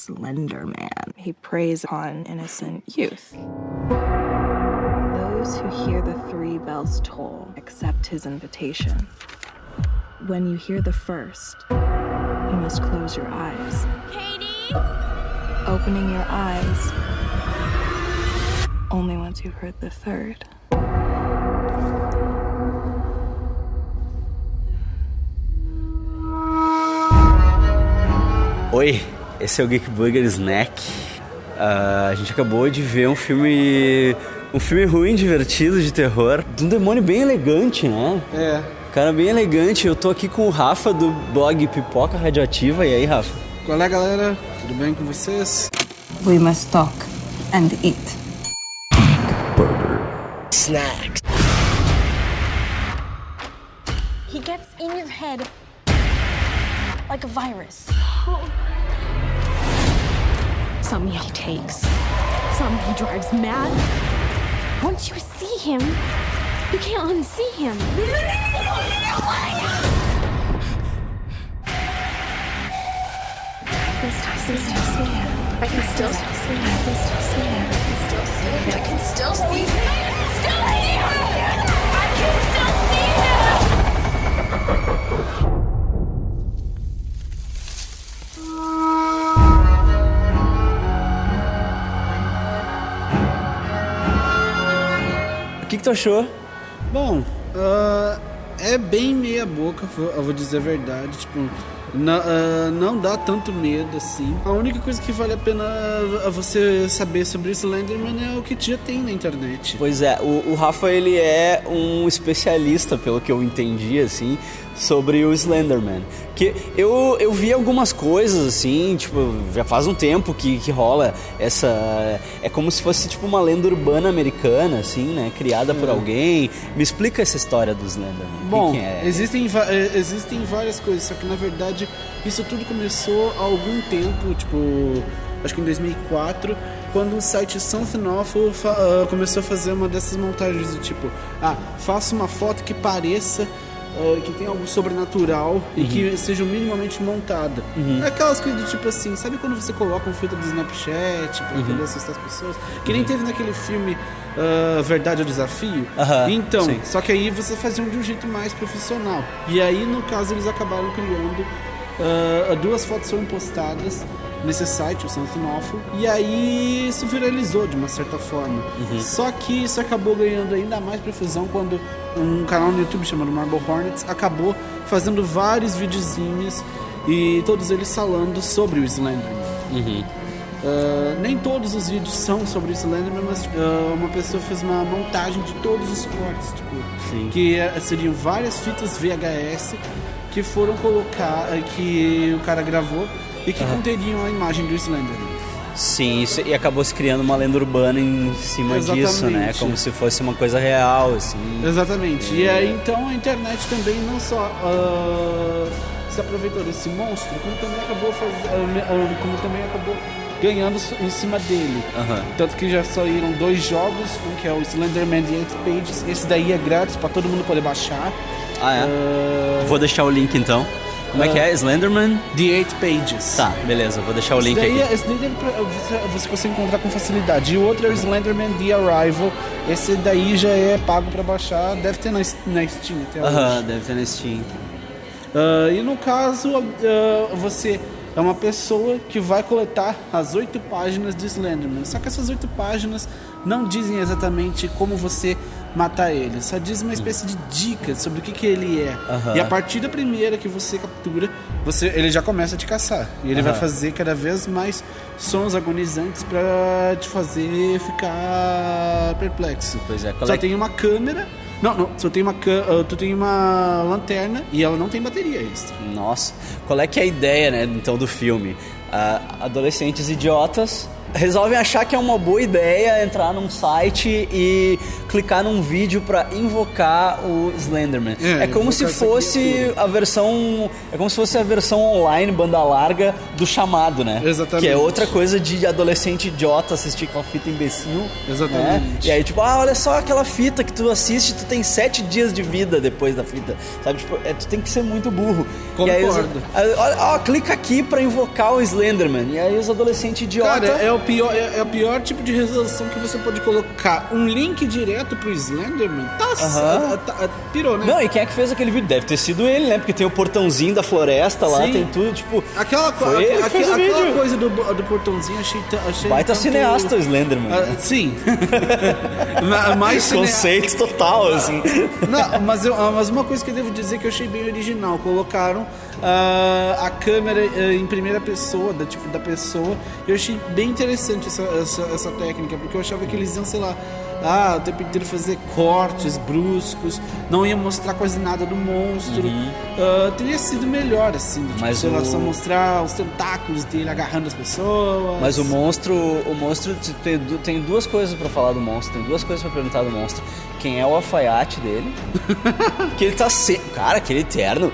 Slender Man. He preys on innocent youth. Those who hear the three bells toll accept his invitation. When you hear the first, you must close your eyes. Katie! Opening your eyes only once you've heard the third. Oi, esse é o Geek Burger Snack. Uh, a gente acabou de ver um filme. Um filme ruim, divertido, de terror. De um demônio bem elegante, né? É. Cara bem elegante. Eu tô aqui com o Rafa do blog Pipoca Radioativa. E aí, Rafa? Qual é, galera? Tudo bem com vocês? We must talk and eat. Burger. Snack. He gets in your head like a virus. Some he takes, some he drives mad. Once you see him, you can't unsee him. I can still see him. I can still see him. I can still see him. I can still see him. I can still see him. Que, que tu achou? Bom, ah, é bem meia boca, vou- eu vou dizer a verdade. Tipo, na- ah, não dá tanto medo assim. A única coisa que vale a pena ah, você saber sobre Slenderman é o que já tem na internet. Pois é, o, o Rafa ele é um especialista, pelo que eu entendi, assim, sobre o Slenderman. Que eu, eu vi algumas coisas, assim, tipo, já faz um tempo que, que rola essa. É como se fosse tipo uma lenda urbana americana, assim, né? Criada por alguém. Me explica essa história do Slenderman. O que Bom, que é? existem, eh, existem várias coisas, só que na verdade isso tudo começou há algum tempo, tipo, acho que em 2004, quando o site Something Awful ah, começou a fazer uma dessas montagens do tipo, ah, faça uma foto que pareça ah, que tem algo sobrenatural e que seja minimamente montada. Aquelas coisas do tipo assim, sabe quando você coloca um filtro do Snapchat pra poder assustar as pessoas? Que nem teve naquele filme ah, Verdade ou Desafio? Então, sim. só que aí você fazia de um jeito mais profissional. E aí, no caso, eles acabaram criando. ah, duas fotos foram postadas nesse site, o Something Awful. E aí isso viralizou de uma certa forma. Só que isso acabou ganhando ainda mais profusão quando um canal no YouTube chamado Marble Hornets acabou fazendo vários videozinhos e todos eles falando sobre o Slenderman. Ah, nem todos os vídeos são sobre o Slenderman, mas ah, uma pessoa fez uma montagem de todos os cortes, tipo, Sim. que eh, seriam várias fitas VHS que foram colocar, eh, que o cara gravou e que conteriam a imagem do Slenderman. Sim, isso, e acabou se criando uma lenda urbana em cima disso, né? Exatamente. Como se fosse uma coisa real, assim. Exatamente. E aí então a internet também não só ah, se aproveitou desse monstro, como também acabou fazendo, como também acabou ganhando em cima dele. Aham. Tanto que já saíram dois jogos, um que é o Slenderman The Eight Pages, esse daí é grátis pra todo mundo poder baixar. Ah, é? Ah, Vou deixar o link então. Como é que é? Slenderman? The Eight Pages. Tá, beleza, vou deixar o link esse daí, aqui. é- esse daí deve você, você consegue encontrar com facilidade. E o outro é o Slenderman The Arrival. Esse daí já é pago pra baixar, deve ter na, na Steam até. Aham, deve ter na Steam. Ah, e no caso, ah, você é uma pessoa que vai coletar as oito páginas de Slenderman. Só que essas oito páginas não dizem exatamente como você matar ele. Só diz uma espécie de dica sobre o que, que ele é. E a partir da primeira que você captura, você, ele já começa a te caçar. E ele vai fazer cada vez mais sons agonizantes pra te fazer ficar perplexo. Pois é, qual Só é tem uma câmera. Não, não, só tem uma ah, tu tem uma lanterna e ela não tem bateria extra. Nossa, qual é que é a ideia, né, então, do filme? Ah, adolescentes idiotas resolvem achar que é uma boa ideia entrar num site e clicar num vídeo pra invocar o Slenderman. É, É, como se essa fosse a versão. É como se fosse a versão online, banda larga, do chamado, né? Exatamente. Que é outra coisa de adolescente idiota assistir aquela fita imbecil. Exatamente. né? E aí, tipo, ah, olha só aquela fita que tu assiste, tu tem sete dias de vida depois da fita. Sabe, tipo, é, tu tem que ser muito burro. E Concordo. aí, olha, ó, clica aqui pra invocar o Slenderman. E aí os adolescentes idiotas. Cara, é o, pior, é, é o pior tipo de resolução que você pode colocar. Um link direto pro Slenderman. Tá, Aham. tá- tá- pirou, né? Não, e quem é que fez aquele vídeo? Deve ter sido ele, né? Porque tem o portãozinho da floresta lá, Sim. tem tudo, tipo. Aquela, Foi aquela vídeo. coisa do, do portãozinho, achei, achei Baita tanto- cineasta o Slenderman. Ah, sim. Ma- Mais cine- Conceito total, assim. Não, mas, eu, ah, mas uma coisa que eu devo dizer que eu achei bem original, colocaram ah, a câmera ah, em primeira pessoa, da, tipo, da pessoa, eu achei bem interessante essa, essa, essa técnica, porque eu achava que eles iam, sei lá, ah, o tempo inteiro fazer cortes bruscos, não ia mostrar quase nada do monstro. Ah, teria sido melhor, assim, tipo, Uhum. Mas sei lá, o- só mostrar os tentáculos dele agarrando as pessoas. Mas o monstro, o monstro tem, tem duas coisas pra falar do monstro, tem duas coisas pra perguntar do monstro. Quem é o alfaiate dele? que ele tá se... Cara, aquele terno.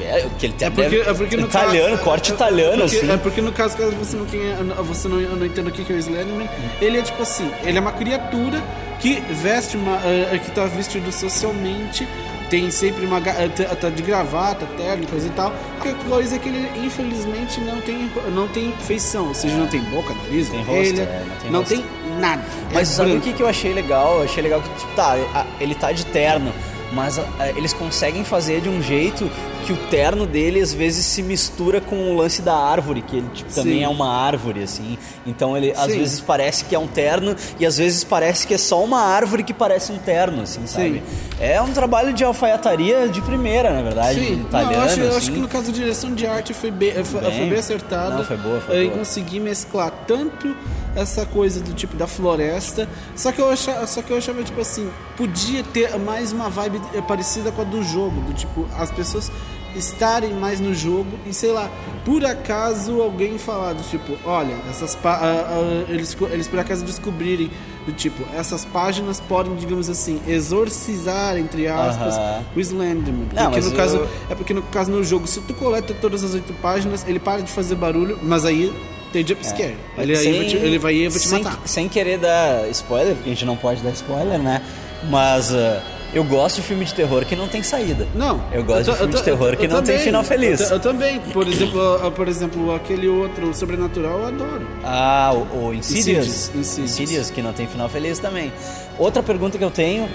Velho, aquele É terno porque, deve- é porque no italiano, caso, corte é- italiano, é porque, assim. É porque no caso, caso você não, quem é- você não, não entenda o que que é o Slenderman, ele é tipo assim, ele é uma criatura que veste uma. eh, que tá vestido socialmente, tem sempre uma. eh, tá- tá de gravata, terno, coisa e tal. A única coisa é que ele, infelizmente, não tem, não tem feição, ou seja, não tem boca, nariz, Tem rosto, é, não tem não rosto. tem nada. Mas É sabe o que, que eu achei legal? Eu achei legal que, tipo, tá, ele tá de terno, mas a- eles conseguem fazer de um jeito que o terno dele às vezes se mistura com o lance da árvore, que ele tipo, também Sim. é uma árvore, assim. Então ele às Sim. vezes parece que é um terno e às vezes parece que é só uma árvore que parece um terno, assim, sabe? É um trabalho de alfaiataria de primeira, na verdade, Sim, italiano. não, eu, acho, eu acho assim. que no caso da direção de arte foi bem, foi, Bem. foi bem acertada. Não, foi boa, foi boa. conseguir mesclar tanto essa coisa do tipo da floresta, só que eu achava, só que eu achava tipo assim, podia ter mais uma vibe parecida com a do jogo, do tipo as pessoas estarem mais no jogo e sei lá, por acaso alguém falar do tipo, olha, essas pá- ah, ah, eles eles por acaso descobrirem do tipo, essas páginas podem, digamos assim, exorcizar entre aspas Aham. o Slenderman. Não, porque no caso, eu- é porque no caso no jogo, se tu coleta todas as oito páginas, ele para de fazer barulho, mas aí tem jumpscare. Ele, aí vai te, ele vai aí vai te É. sem, matar. Sem querer dar spoiler, porque a gente não pode dar spoiler, né? Mas ah, eu gosto de filme de terror que não tem saída. Não. Eu gosto ta- de filme ta- de terror que eu não tem também. final feliz. Eu, ta- eu também. Por exemplo, por exemplo, aquele outro Sobrenatural eu adoro. Ah, o, o Insidious. Insidious, Insidious. que não tem final feliz também. Outra pergunta que eu tenho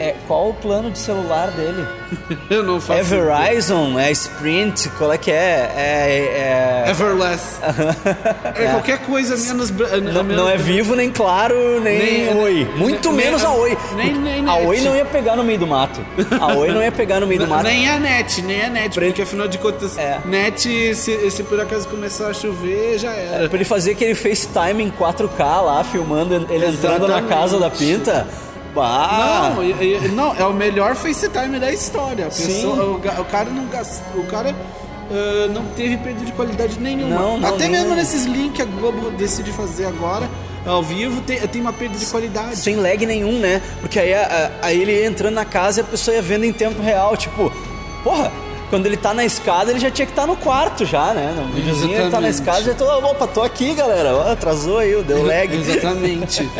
é qual o plano de celular dele? Eu não faço. É Verizon? É Sprint? Qual é que é? É. é- Everless. é qualquer coisa menos. Não, menos- não é vivo, nem claro, nem, Nem- Oi. Muito nem- menos a Oi. nem- nem a. Oi não ia pegar no meio do mato. A Oi não ia pegar no meio do mato. Nem a net, nem a net, porque afinal de contas, É. net, se, se por acaso começar a chover, já era. Pra ele fazer aquele FaceTime em 4K lá, filmando ele entrando na Exatamente. casa da pinta. Bah. Não, e- e- não, é o melhor FaceTime da história. A Sim. pessoa- o, o cara não gas- o cara ah, não teve perda de qualidade nenhuma. Não, não, Até mesmo nesses links que a Globo decide fazer agora, ao vivo, tem, tem uma perda de qualidade. Sem lag nenhum, né? Porque aí, a- a- aí ele ia entrando na casa e a pessoa ia vendo em tempo real. Tipo, porra, quando ele tá na escada, ele já tinha que estar no quarto já, né? No videozinho ele tá na escada já tô, opa, tô aqui, galera. Ó, atrasou aí, deu lag. Exatamente.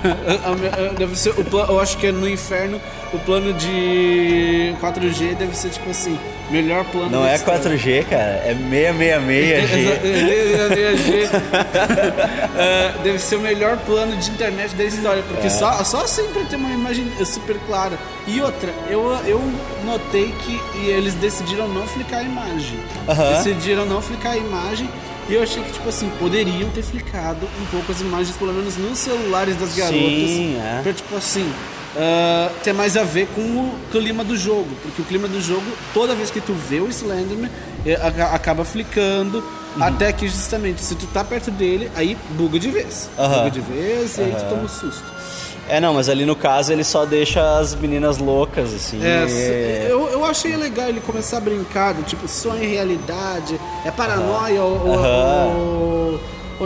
Deve ser o pla- eu acho que é no inferno o plano de 4G deve ser tipo assim, melhor plano Não é história. 4G, cara, é 666G. É, deve ser o melhor plano de internet da história, porque É. só, só assim pra ter uma imagem super clara. E outra, eu, eu notei que eles decidiram não flicar a imagem. Decidiram não flicar a imagem. E eu achei que, tipo assim, poderiam ter flicado um pouco as imagens, pelo menos nos celulares das garotas. Sim, é. Pra, tipo assim, ter mais a ver com o clima do jogo. Porque o clima do jogo, toda vez que tu vê o Slenderman, é, aca- acaba flicando. Uhum. Até que justamente, se tu tá perto dele, aí buga de vez. Aham. Buga de vez e aí tu toma um susto. É, não, mas ali no caso ele só deixa as meninas loucas, assim. É, se- eu, eu achei legal ele começar a brincar, do tipo, sonho e realidade, é paranoia ou, ou- ou, ou,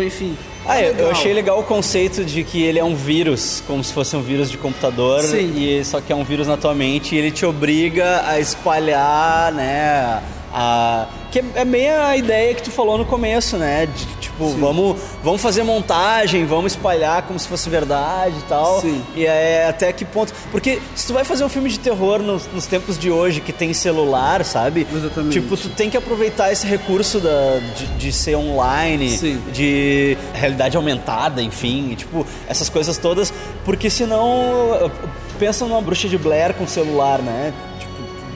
enfim. Ah, eu, eu achei legal o conceito de que ele é um vírus, como se fosse um vírus de computador, Sim. e só que é um vírus na tua mente e ele te obriga a espalhar, né? A, que é- é bem a ideia que tu falou no começo, né? De, tipo, vamos, vamos fazer montagem, vamos espalhar como se fosse verdade e tal. Sim. E é até que ponto. Porque se tu vai fazer um filme de terror nos, nos tempos de hoje que tem celular, sabe? Exatamente. Tipo, tu tem que aproveitar esse recurso da, de, de ser online, Sim. de realidade aumentada, enfim, e, tipo, essas coisas todas, porque senão pensa numa bruxa de Blair com celular, né?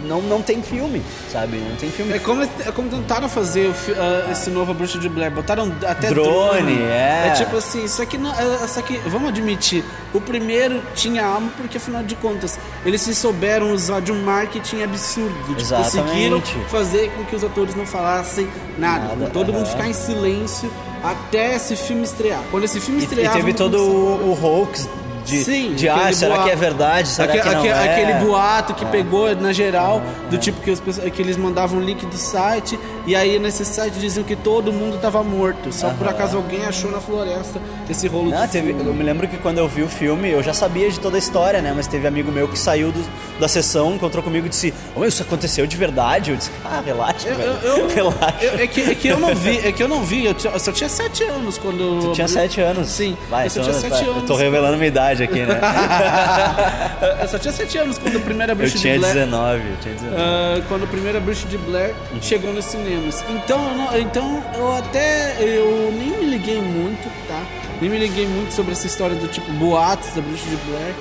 Não, não tem filme, sabe? Não tem filme. É como, é como tentaram fazer o ah, esse novo Bruxa de Blair. Botaram até Drone, é. É tipo assim, isso aqui não. é- Só que, vamos admitir, o primeiro tinha alma porque afinal de contas, eles se souberam usar de um marketing absurdo. Tipo, Exatamente. conseguiram fazer com que os atores não falassem nada. Nada, todo mundo aham. ficar em silêncio até esse filme estrear. Quando esse filme E, e estrear. teve todo o, o hoax de, Sim, de ah, será boato. que é verdade? Será Aque- que não aque- é? Aquele boato que pegou na geral, do tipo que, os pessoas- que eles mandavam link do site, e aí nesse site diziam que todo mundo tava morto. Só por acaso alguém achou na floresta esse rolo Não, de teve, eu me lembro que quando eu vi o filme, eu já sabia de toda a história, né? Mas teve amigo meu que saiu do- da sessão, encontrou comigo e disse: meu, isso aconteceu de verdade? Eu disse: Ah, relaxa, Eu- velho. eu- eu- relaxa. Eu- é, que, é que eu não vi, é que eu não vi, eu, só tinha sete anos quando. Tu tinha sete anos? Sim, Vai, eu só então, tinha sete vai, anos. Eu tô revelando minha idade aqui, né? eu só tinha sete anos quando a primeira eu bruxa tinha de Blair. 19, eu tinha 19. Ah, quando a primeira Bruxa de Blair chegou nos cinemas. Então, eu não- então eu até eu nem me liguei muito, tá? Nem me liguei muito sobre essa história do tipo boatos da Bruxa de Blair.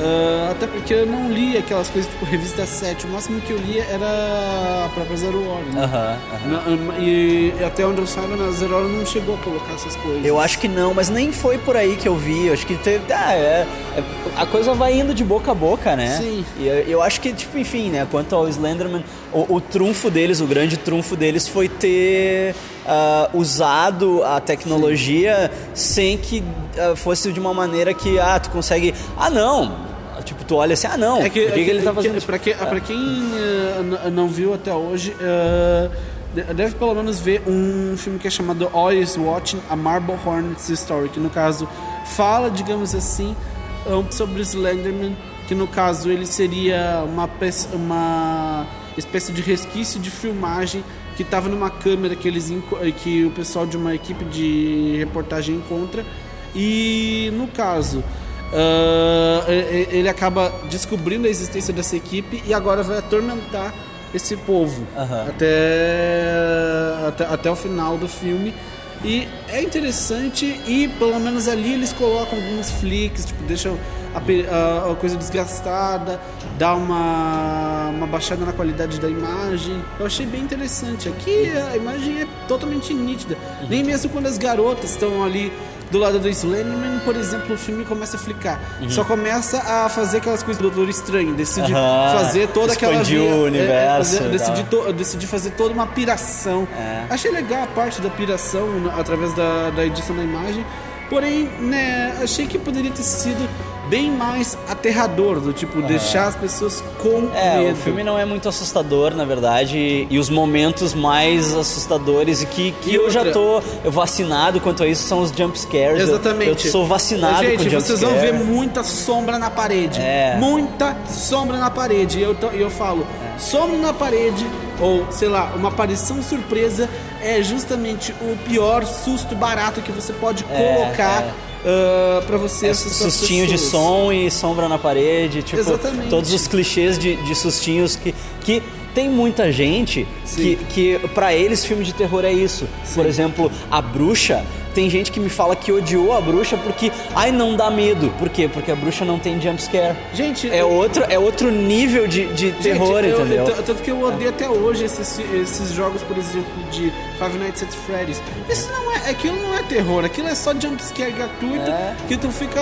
Ah, até porque eu não li aquelas coisas tipo revista 7. O máximo que eu lia era a própria Zero Hora. Né? Aham, aham. Na- E até onde eu saiba, na Zero Hora não chegou a colocar essas coisas. Eu acho que não, mas nem foi por aí que eu vi. Eu acho que teve. Ah, é- é- a coisa vai indo de boca a boca, né? Sim. E eu, eu acho que, tipo, enfim, né? Quanto ao Slenderman, o, o trunfo deles, o grande trunfo deles foi ter ah, usado a tecnologia sem que ah, fosse de uma maneira que, ah, tu consegue. Ah, não! Tu olha assim, ah, não, É que, por que, é que ele tá que- fazendo isso? pra, que, pra quem eh, n- não viu até hoje, de- deve pelo menos ver um filme que é chamado Always Watching a Marble Hornets Story, que no caso fala, digamos assim, sobre o Slenderman, que no caso ele seria uma, uma espécie de resquício de filmagem que estava numa câmera que eles que o pessoal de uma equipe de reportagem encontra e no caso e- ele acaba descobrindo a existência dessa equipe e agora vai atormentar esse povo Aham. até, até até o final do filme. E é interessante e pelo menos ali eles colocam alguns flicks tipo deixam a, a- a coisa desgastada dá uma uma baixada na qualidade da imagem. Eu achei bem interessante. Aqui a imagem é totalmente nítida. Nem mesmo quando as garotas estão ali do lado do Slenderman, por exemplo, o filme começa a flicar. Só começa a fazer aquelas coisas do Doutor Estranho, decide Aham, fazer toda aquela expandir o universo e decidi, tal. to, decidi fazer toda uma piração. É. Achei legal a parte da piração através da, da edição da imagem. Porém, né, achei que poderia ter sido bem mais aterrador, do tipo, deixar as pessoas com É, medo. o filme não é muito assustador, na verdade, e os momentos mais assustadores e que, que E eu já outra- tô vacinado quanto a isso são os jump scares. Eu- Exatamente. Eu, sou vacinado Gente, com jump vocês vão ver muita sombra na parede. É. Muita sombra na parede. E eu, e eu falo, sombra na parede, ou sei lá, uma aparição surpresa é justamente o pior susto barato que você pode colocar ah, pra você É, sustinho de pessoas. som e sombra na parede, tipo, Exatamente. todos os clichês de, de sustinhos que, que tem muita gente Sim. que, que para eles filme de terror é isso. Por exemplo, a bruxa, tem gente que me fala que odiou a bruxa porque, ai, não dá medo. Por quê? Porque a bruxa não tem jump scare. Gente, É eu- outro, é outro nível de, de terror, Gente, eu- entendeu? eu- tanto que eu odeio até hoje esses, esses jogos, por exemplo, de Five Nights at Freddy's. Isso não é, aquilo não é terror, aquilo é só jumpscare gratuito É. que tu fica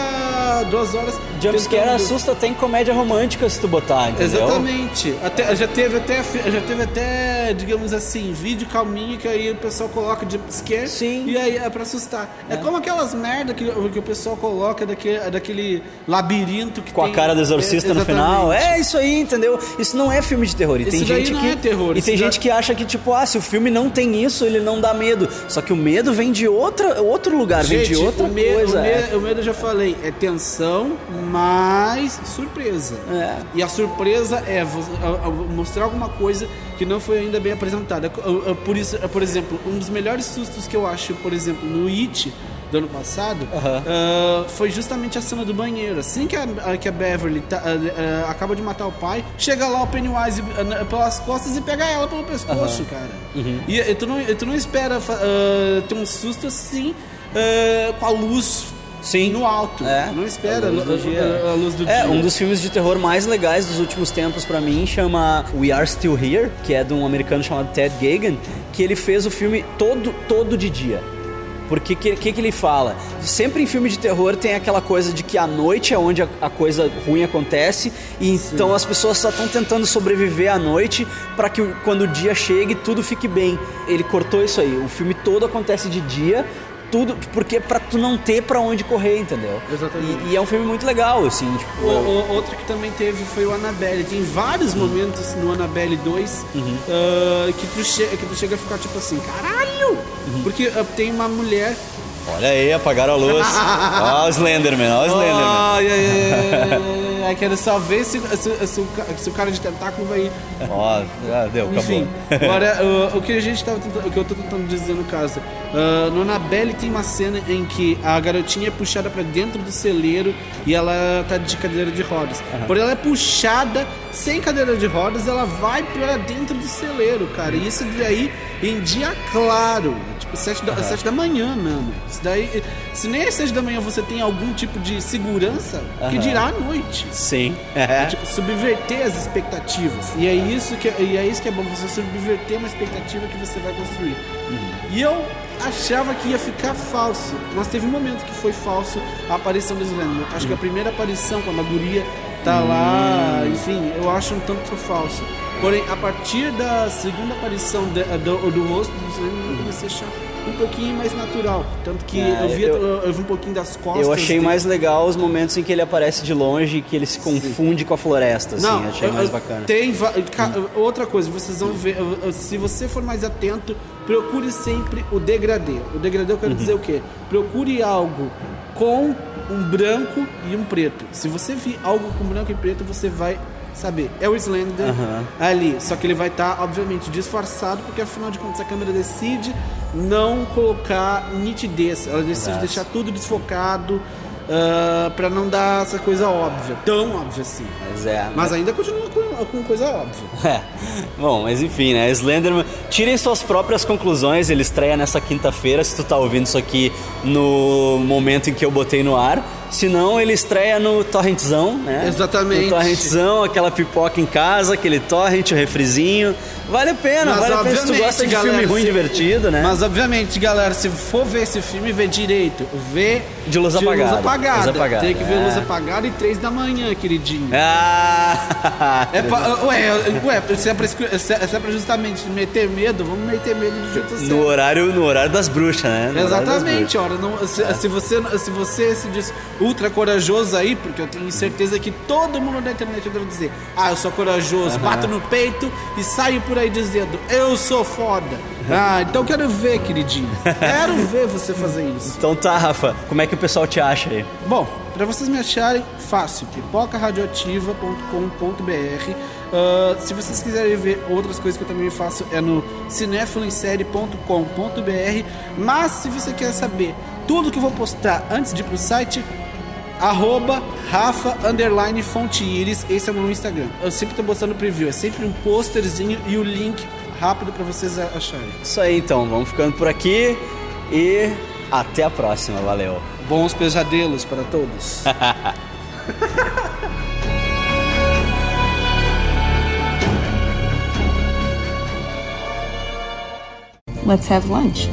duas horas. Jump scare tentando- assusta até em comédia romântica se tu botar, entendeu? Exatamente. Até, já, teve até, já teve até, digamos assim, vídeo calminho que aí o pessoal coloca jumpscare Sim. e aí é pra assustar conquistar. É, como aquelas merda que, que o pessoal coloca daquele, daquele labirinto que Com tem... a cara do exorcista É, no final. É isso aí, entendeu? Isso não é filme de terror. E Esse tem gente não que é terror, E tem gente que acha que tipo, ah, se o filme não tem isso, ele não dá medo. Só que o medo vem de outra, outro lugar, vem de Gente, outra o, me- coisa. o, me- é. o medo eu já falei, é tensão mais surpresa. É. E a surpresa é mostrar alguma coisa que não foi ainda bem apresentada. Por isso, por exemplo, um dos melhores sustos que eu acho, por exemplo, no It do ano passado, ah, foi justamente a cena do banheiro. Assim que a, que a Beverly tá- ah, ah, acaba de matar o pai, chega lá o Pennywise pelas costas e pega ela pelo pescoço, cara. Uhum. E, e tu, não, e tu não espera ter um susto assim com a luz Sim. no alto. É, Tu não espera a luz do dia. a- a luz do É, dia. um dos filmes de terror mais legais dos últimos tempos pra mim chama We Are Still Here, que é de um americano chamado Ted Gagan, que ele fez o filme todo todo de dia. Porque o que, que, que ele fala? Sempre em filme de terror tem aquela coisa de que a noite é onde a, a coisa ruim acontece e então as pessoas só estão tentando sobreviver à noite pra que quando o dia chegue tudo fique bem. Ele cortou isso aí. O filme todo acontece de dia, tudo porque pra tu não ter pra onde correr, entendeu? Exatamente. E, e é um filme muito legal, assim, tipo. O, o- outro que também teve foi o Annabelle. Tem vários Uhum. momentos no Annabelle 2 ah, que, tu que tu chega a ficar tipo assim, caralho! Uhum. Porque ah, tem uma mulher. Olha aí, apagaram a luz. Ó, o Slenderman, ó, o Slenderman. Ai, quero só ver se, se- se se o cara de tentáculo vai ir. Ó, ah, deu, Enfim, acabou. agora o, o que a gente tava tentando, o que eu tô tentando dizer no caso, ah, no Annabelle tem uma cena em que a garotinha é puxada pra dentro do celeiro e ela tá de cadeira de rodas. Por ela é puxada sem cadeira de rodas, ela vai pra dentro do celeiro, cara. E isso daí em dia claro, tipo sete da, sete da manhã, mano. Isso daí, se nem às sete da manhã você tem algum tipo de segurança, que Aham. dirá à noite. Sim. É, tipo, subverter as expectativas. E é isso que e é isso que é bom, você subverter uma expectativa que você vai construir. E eu achava que ia ficar falso, mas teve um momento que foi falso a aparição do Slenderman. Acho que a primeira aparição, quando a guria tá lá, enfim, eu acho um tanto falso. Porém, a partir da segunda aparição de- do, do rosto do Slenderman, eu comecei a achar um pouquinho mais natural. Tanto que É, eu, vi, eu- eu, vi um pouquinho das costas. Eu achei dele. mais legal os momentos em que ele aparece de longe e que ele se confunde com a floresta, assim. Não, achei eu- mais bacana. Tem ca- outra coisa, vocês vão ver. Se você for mais atento, procure sempre o degradê. O degradê eu quero Uhum. dizer o quê? Procure algo com um branco e um preto. Se você vir algo com branco e preto, você vai saber. É o Slender ali. Só que ele vai estar, obviamente, disfarçado, porque afinal de contas a câmera decide não colocar nitidez. Ela decide deixar tudo desfocado. ah, pra não dar essa coisa óbvia, tão óbvia assim. Mas é. Mas ainda continua com, com coisa óbvia. É. Bom, mas enfim, né? Slenderman, tirem suas próprias conclusões. Ele estreia nessa quinta-feira. Se tu tá ouvindo isso aqui no momento em que eu botei no ar. Se não, ele estreia no torrentzão, né? Exatamente. No torrentzão, aquela pipoca em casa, aquele torrent, o refrizinho. Vale a pena, Mas, vale a pena se tu gosta de galera, filme ruim se- divertido, né? Mas obviamente, galera, se for ver esse filme, vê direito. Vê De luz apagada. Luz apagada. Luz apagada, Tem que ver é. luz apagada e três da manhã, queridinho. Ah! É pra, ué, ué, se é, pra, se é se é pra justamente meter medo, vamos meter medo do jeito certo. no horário, no horário das bruxas, né? No Exatamente, ora, não, se, se você, se você se diz ultra corajoso aí, porque eu tenho certeza que todo mundo da internet deve dizer, ah, eu sou corajoso, bato no peito e saio por aí dizendo, eu sou foda. Ah, então quero ver, queridinho. Quero ver você fazer isso. Então tá, Rafa, como é que o pessoal te acha aí? Bom, para vocês me acharem, fácil, pipocaradioativa.com.br. Ah, se vocês quiserem ver outras coisas que eu também faço, é no cinefiloemsérie.com.br. Mas se você quer saber tudo que eu vou postar antes de ir pro site, arroba Rafa underline Fonte Iris, esse é o meu Instagram. Eu sempre tô postando preview, é sempre um posterzinho e o link rápido para vocês acharem. Isso aí então, vamos ficando por aqui e até a próxima, valeu. Bons pesadelos para todos. Let's have lunch.